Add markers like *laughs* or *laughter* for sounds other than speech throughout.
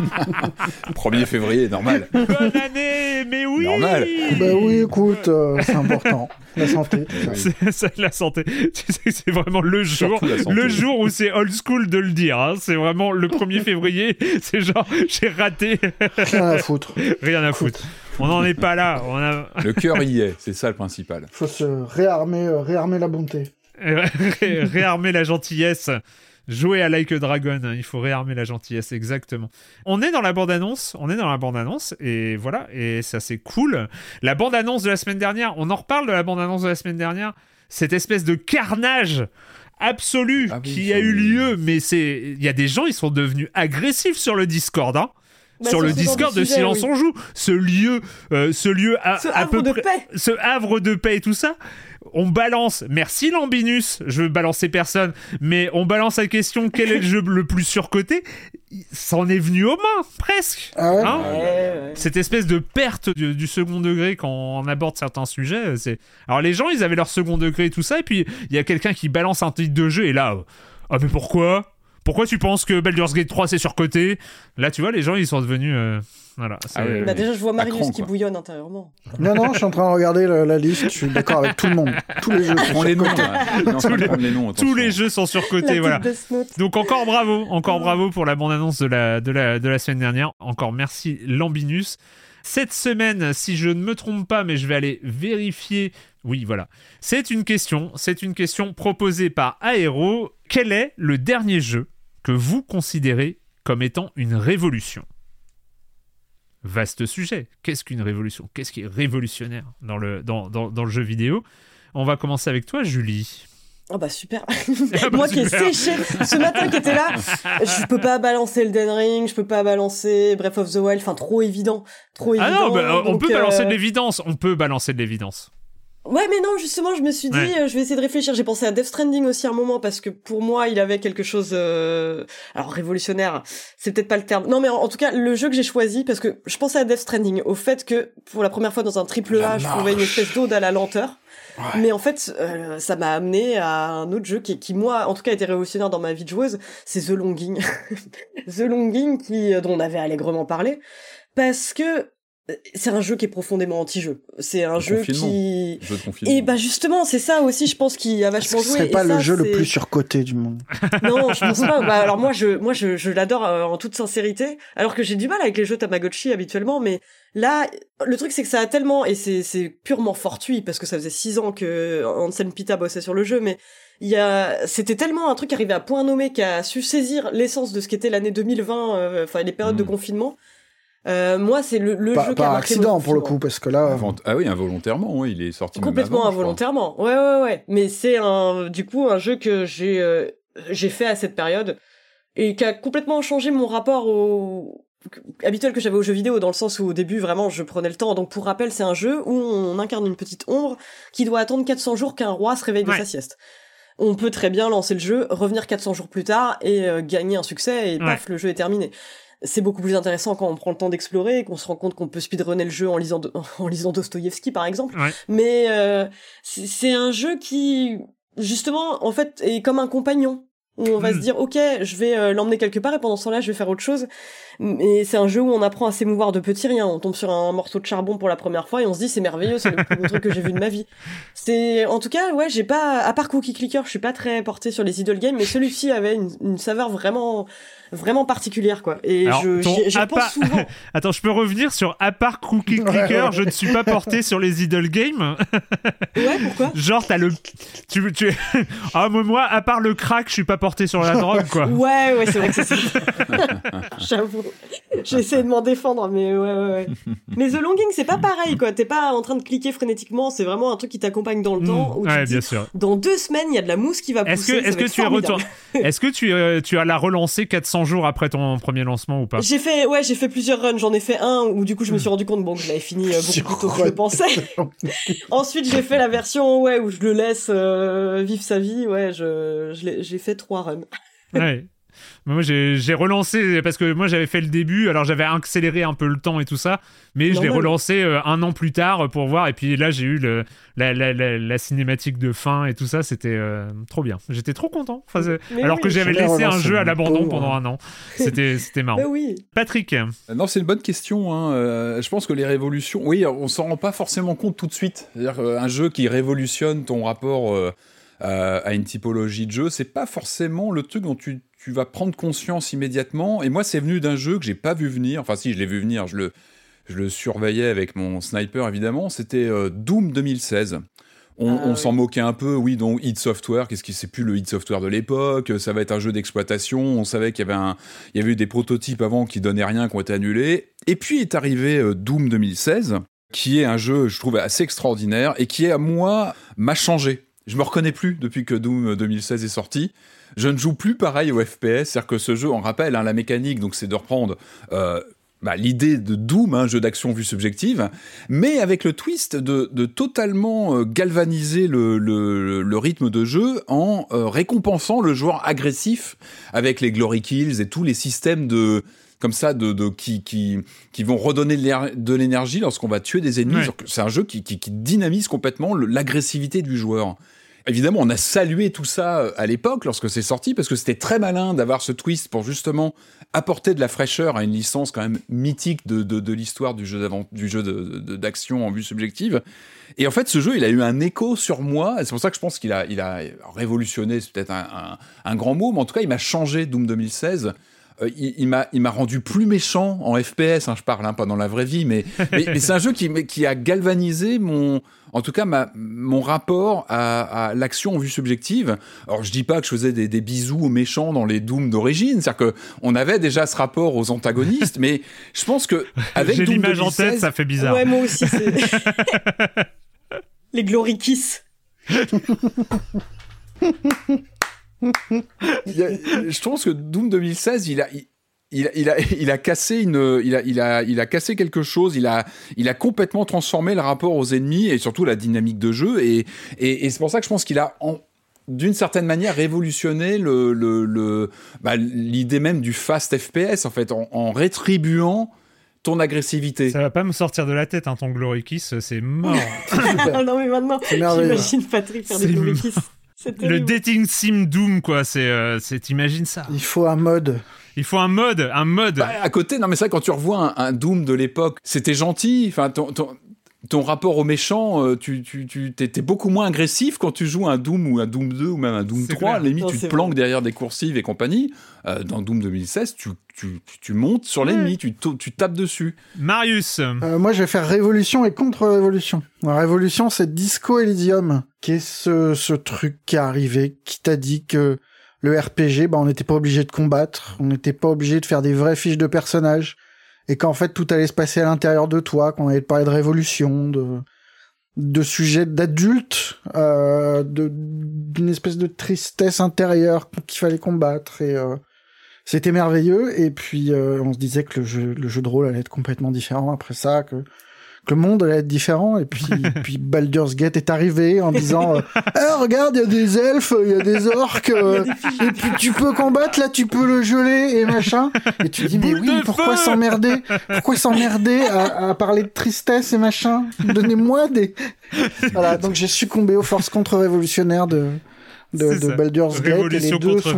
*laughs* 1er février, normal. Bonne année, mais oui Normal. Bah oui, écoute, euh, c'est important. La santé. *laughs* C'est c'est la santé. Tu sais, c'est vraiment le jour, le jour où c'est old school de le dire. hein. C'est vraiment le 1er février. *laughs* C'est genre, j'ai raté, Rien à foutre. rien à foutre. On n'en est pas là. On a Le cœur y est, c'est ça le principal. Faut se réarmer, euh, réarmer la bonté. Ré- réarmer la gentillesse. Jouer à Like a Dragon, il faut réarmer la gentillesse, exactement. On est dans la bande-annonce, on est dans la bande-annonce, et voilà, et ça c'est cool. La bande-annonce de la semaine dernière, on en reparle de la bande-annonce de la semaine dernière, cette espèce de carnage absolu Ah oui, qui a eu lieu, mais c'est, il y a des gens, ils sont devenus agressifs sur le Discord, hein. Bah, sur le Discord de Silence oui. on joue, ce lieu, euh, ce lieu à, Ce à havre peu de près, paix. ce havre de paix et tout ça, on balance, merci Lambinus, je veux balancer personne, mais on balance la question quel est le jeu le plus surcoté? Ça en est venu aux mains, presque. Ah ouais? Hein? Ouais, ouais. Cette espèce de perte du, du second degré quand on aborde certains sujets, euh, c'est. Alors les gens, ils avaient leur second degré et tout ça, et puis il y a quelqu'un qui balance un titre de jeu et là, euh, ah mais pourquoi? Pourquoi tu penses que Baldur's Gate 3 c'est surcoté? Là, tu vois, les gens, ils sont devenus, euh, voilà. Ah Bah déjà, je vois Marius qui quoi. bouillonne intérieurement. Non, non, je suis en train de regarder la, la liste. Je suis d'accord avec tout le monde. Tous les jeux. sont Prends les noms. de les- prendre les noms, Tous les jeux sont surcotés, voilà. Donc encore bravo, encore bravo pour la bande-annonce de la, de, la, de la semaine dernière. Encore merci Lambinus. Cette semaine, si je ne me trompe pas, mais je vais aller vérifier. Oui, voilà. C'est une question, c'est une question proposée par Aero. Quel est le dernier jeu que vous considérez comme étant une révolution Vaste sujet. Qu'est-ce qu'une révolution? Qu'est-ce qui est révolutionnaire dans le, dans, dans, dans le jeu vidéo? On va commencer avec toi, Julie. Ah bah super. *laughs* Ah bah Moi qui ai séché ce matin qui était là, je peux pas balancer Elden Ring, je peux pas balancer Breath of the Wild, enfin trop évident, trop Ah évident. non, bah, on peut balancer euh, de l'évidence. On peut balancer de l'évidence. Ouais, mais non, justement, je me suis dit, Ouais. euh, je vais essayer de réfléchir. J'ai pensé à Death Stranding aussi à un moment parce que pour moi, il avait quelque chose, euh, alors révolutionnaire, c'est peut-être pas le terme. Non, mais en, en tout cas, le jeu que j'ai choisi parce que je pensais à Death Stranding, au fait que pour la première fois dans un triple A, je trouvais une espèce d'ode à la lenteur. Mais en fait, euh, ça m'a amené à un autre jeu qui, qui, moi, en tout cas, a été révolutionnaire dans ma vie de joueuse, c'est The Longing. *laughs* The Longing, qui, euh, dont on avait allègrement parlé, parce que euh, c'est un jeu qui est profondément anti-jeu. C'est un Le jeu qui... Jeu de confinement. Et bah justement, c'est ça aussi, je pense, qui a vachement joué. serait et pas le ça, jeu le c'est- plus surcoté du monde? Non, je pense pas. Bah, alors moi, je, moi, je, je l'adore euh, en toute sincérité. Alors que j'ai du mal avec les jeux Tamagotchi habituellement, mais là, le truc c'est que ça a tellement et c'est, c'est purement fortuit parce que ça faisait six ans que Ansel Pita bossait sur le jeu, mais il y a, c'était tellement un truc arrivé à point nommé qui a su saisir l'essence de ce qu'était l'année 2020, euh, enfin les périodes de Mm. confinement. Euh, moi, c'est le, le Pas jeu qui a par marqué accident mon pour le coup, parce que là. Ah oui, involontairement, ouais, il est sorti même Complètement avant, je crois. involontairement. Ouais, ouais, ouais. Mais c'est un, du coup, un jeu que j'ai, euh, j'ai fait à cette période et qui a complètement changé mon rapport au, habituel que j'avais aux jeux vidéo, dans le sens où au début, vraiment, je prenais le temps. Donc, pour rappel, c'est un jeu où on incarne une petite ombre qui doit attendre 400 jours qu'un roi se réveille de Ouais. sa sieste. On peut très bien lancer le jeu, revenir 400 jours plus tard et euh, gagner un succès, et paf, le jeu est terminé. C'est beaucoup plus intéressant quand on prend le temps d'explorer, qu'on se rend compte qu'on peut speedrunner le jeu en lisant, Do- *laughs* en lisant Dostoïevski, par exemple. Ouais. Mais euh, c'est un jeu qui, justement, en fait, est comme un compagnon. Où on va se dire, ok, je vais euh, l'emmener quelque part et pendant ce temps-là, je vais faire autre chose. Mais c'est un jeu où on apprend à s'émouvoir de petits riens. On tombe sur un morceau de charbon pour la première fois et on se dit, c'est merveilleux, c'est le plus beau truc que j'ai vu de ma vie. C'est, en tout cas, ouais, j'ai pas, à part Cookie Clicker, je suis pas très porté sur les idle games, mais celui-ci avait une, une saveur vraiment, vraiment particulière, quoi. Et Alors, je, part- souvent. *laughs* Attends, je peux revenir sur à part Cookie Clicker, je ne suis pas porté sur les idle games. Ouais, pourquoi? *laughs* Genre, t'as le. Tu, tu... *laughs* Ah, moi, à part le crack, je suis pas porté sur la drogue, quoi. *laughs* Ouais, ouais, c'est vrai que c'est *laughs* ça. J'avoue. J'ai essayé de m'en défendre, mais ouais, ouais, ouais. Mais The Longing, c'est pas pareil, quoi. T'es pas en train de cliquer frénétiquement, c'est vraiment un truc qui t'accompagne dans le temps. Où tu ouais, te bien dis, sûr. dans deux semaines, il y a de la mousse qui va Est-ce pousser. que, est-ce que tu es retourné *laughs* Est-ce que tu, euh, tu as la relancé 400 jours après ton premier lancement ou pas J'ai fait, ouais, j'ai fait plusieurs runs. J'en ai fait un où du coup je me suis rendu compte bon que je l'avais fini euh, beaucoup plus tôt que je le pensais. Ensuite j'ai fait la version ouais où je le laisse euh, vivre sa vie. Ouais, je, je l'ai- j'ai fait trois runs. Ouais. Moi, j'ai relancé parce que moi j'avais fait le début, alors j'avais accéléré un peu le temps et tout ça, mais je l'ai relancé euh, un an plus tard pour voir. Et puis là, j'ai eu le, la, la, la, la cinématique de fin et tout ça, c'était euh, trop bien. J'étais trop content. Enfin, alors oui. que j'avais laissé un jeu à l'abandon pendant un an. C'était c'était marrant. *laughs* Mais oui. Patrick, Euh, Non, c'est une bonne question. Hein. Euh, je pense que les révolutions, oui, on s'en rend pas forcément compte tout de suite. C'est-à-dire qu'un jeu qui révolutionne ton rapport euh, à une typologie de jeu, c'est pas forcément le truc dont tu, tu vas prendre conscience immédiatement. Et moi, c'est venu d'un jeu que j'ai pas vu venir. Enfin, si, je l'ai vu venir. Je le, je le surveillais avec mon sniper, évidemment. C'était euh, Doom 2016. On, Ah, on oui. s'en moquait un peu, oui, donc id Software, qu'est-ce qui c'est plus le id Software de l'époque, ça va être un jeu d'exploitation, on savait qu'il y avait un, il y avait eu des prototypes avant qui donnaient rien, qui ont été annulés. Et puis est arrivé euh, Doom 2016, qui est un jeu, je trouve, assez extraordinaire et qui, à moi, m'a changé. Je me reconnais plus depuis que Doom 2016 est sorti. Je ne joue plus pareil au FPS, c'est-à-dire que ce jeu, on rappelle, hein, la mécanique, donc c'est de reprendre euh, bah, l'idée de Doom, un jeu d'action vue subjective, mais avec le twist de, totalement euh, galvaniser le, rythme de jeu en euh, récompensant le joueur agressif avec les glory kills et tous les systèmes de comme ça de, de qui, qui qui vont redonner de l'éner- de l'énergie lorsqu'on va tuer des ennemis. Ouais. C'est un jeu qui, qui, qui dynamise complètement l'agressivité du joueur. Évidemment, on a salué tout ça euh, à l'époque lorsque c'est sorti parce que c'était très malin d'avoir ce twist pour justement apporter de la fraîcheur à une licence quand même mythique de, de, de l'histoire du jeu du d'action en vue subjective. Et en fait, ce jeu, il a eu un écho sur moi. C'est pour ça que je pense qu'il a, il a révolutionné, c'est peut-être un, un, un grand mot, mais en tout cas, il m'a changé Doom 2016. Euh, il il m'a rendu plus méchant en FPS, hein, je parle, hein, pas dans la vraie vie, mais, mais, mais c'est un jeu qui, qui a galvanisé mon, en tout cas ma, mon rapport à, à l'action en vue subjective. Alors je dis pas que je faisais des, des bisous aux méchants dans les Doom d'origine, c'est-à-dire que on avait déjà ce rapport aux antagonistes, mais je pense que *laughs* avec j'ai Doom l'image en 2016, tête, ça fait bizarre. Ouais, moi aussi. c'est- *laughs* Les Glory Kiss. *laughs* il y a- je pense que Doom 2016, il a, il, il a, il a, il a cassé une, il a, il a, il a cassé quelque chose. Il a, il a complètement transformé le rapport aux ennemis et surtout la dynamique de jeu. Et, et, et c'est pour ça que je pense qu'il a, en- d'une certaine manière, révolutionné le, le, le- bah, l'idée même du fast FPS en fait, en, en rétribuant ton agressivité. Ça va pas me sortir de la tête, hein, ton Glory Kiss, c'est mort. *laughs* Non mais maintenant, j'imagine Patrick faire des Glory Kiss. Le dating sim Doom, quoi, c'est, euh, c'est, t'imagines ça. Il faut un mode. Il faut un mode, un mode. Bah, à côté, non mais ça, quand tu revois un, un Doom de l'époque, c'était gentil. Enfin, ton, ton, ton rapport aux méchants, euh, tu, tu, beaucoup moins agressif quand tu joues un Doom ou un Doom 2 ou même un Doom C'est 3. À la clair. limite, Non, tu te planques derrière des coursives et compagnie. Euh, dans Doom 2016, tu, tu, tu montes sur l'ennemi, tu, ta- tu tapes dessus. Marius, Euh, moi, je vais faire révolution et contre-révolution. La révolution, c'est Disco Elysium, qui est ce, ce truc qui est arrivé, qui t'a dit que le RPG, bah, on n'était pas obligé de combattre, on n'était pas obligé de faire des vraies fiches de personnages, et qu'en fait, tout allait se passer à l'intérieur de toi, qu'on allait te parler de révolution, de, de sujets d'adultes, euh, de, d'une espèce de tristesse intérieure qu'il fallait combattre, et, euh, c'était merveilleux. Et puis on se disait que le jeu, le jeu de rôle allait être complètement différent après ça, que que le monde allait être différent. Et puis, *laughs* puis Baldur's Gate est arrivé en disant euh, eh, regarde, il y a des elfes, il y a des orques, euh, et puis tu peux combattre, là tu peux le geler et machin. Et tu dis mais oui, pourquoi s'emmerder? Pourquoi s'emmerder à, à, parler de tristesse et machin? Donnez-moi des... *laughs* Voilà, donc j'ai succombé aux forces contre-révolutionnaires de, de, de Baldur's Gate. Et les deux, sont...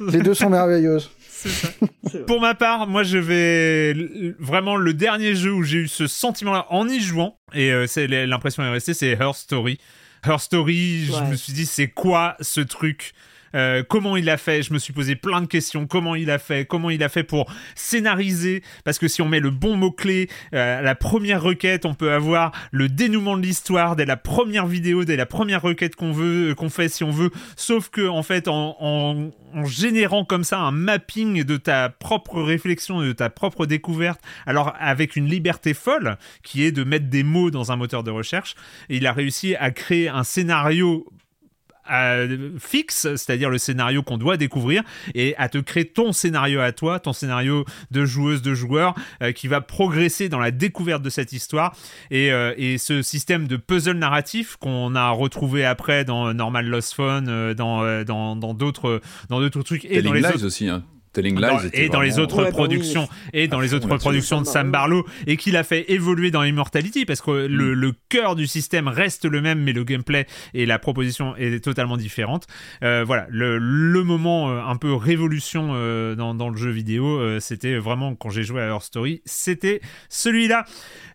les deux sont merveilleuses. *laughs* Pour ma part, moi je vais vraiment le dernier jeu où j'ai eu ce sentiment-là en y jouant, et euh, c'est l'impression est restée, c'est Her Story. Her Story, je me suis dit c'est quoi ce truc? Euh, comment il a fait Je me suis posé plein de questions. Comment il a fait Comment il a fait pour scénariser Parce que si on met le bon mot-clé, euh, la première requête, on peut avoir le dénouement de l'histoire dès la première vidéo, dès la première requête qu'on veut, euh, qu'on fait si on veut. Sauf que, en fait, en, en, générant comme ça un mapping de ta propre réflexion, de ta propre découverte, alors avec une liberté folle, qui est de mettre des mots dans un moteur de recherche, il a réussi à créer un scénario fixe, c'est-à-dire le scénario qu'on doit découvrir, et à te créer ton scénario à toi, ton scénario de joueuse, de joueur, euh, qui va progresser dans la découverte de cette histoire. Et, euh, et ce système de puzzle narratif qu'on a retrouvé après dans Normal Lost Phone, euh, dans dans d'autres dans d'autres trucs et dans les autres... aussi. Hein et dans les autres productions et dans les autres productions de Sam Barlow et qu'il a fait évoluer dans Immortality parce que le, mm. le, cœur du système reste le même mais le gameplay et la proposition est totalement différente. Euh, voilà, le, le, moment euh, un peu révolution euh, dans, dans, le jeu vidéo, euh, c'était vraiment quand j'ai joué à Her Story, c'était celui-là.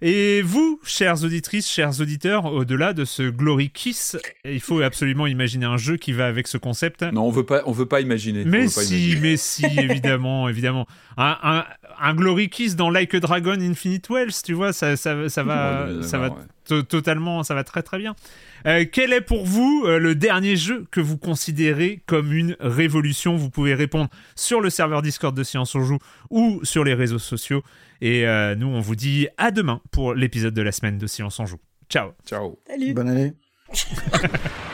Et vous, chères auditrices, chers auditeurs, au-delà de ce Glory Kiss, il faut absolument imaginer un jeu qui va avec ce concept. Non, on veut pas, on veut pas imaginer. Mais si, mais *laughs* si évidemment, évidemment. Un, un, Glory Kiss dans Like a Dragon Infinite Wells, tu vois, ça, ça, ça va, ça va totalement, ça va très très bien. Euh, quel est pour vous euh, le dernier jeu que vous considérez comme une révolution? Vous pouvez répondre sur le serveur Discord de Science on Joue ou sur les réseaux sociaux. Et euh, nous, on vous dit à demain pour l'épisode de la semaine de Science en Joue. Ciao. Ciao. Salut. Bonne année. *laughs*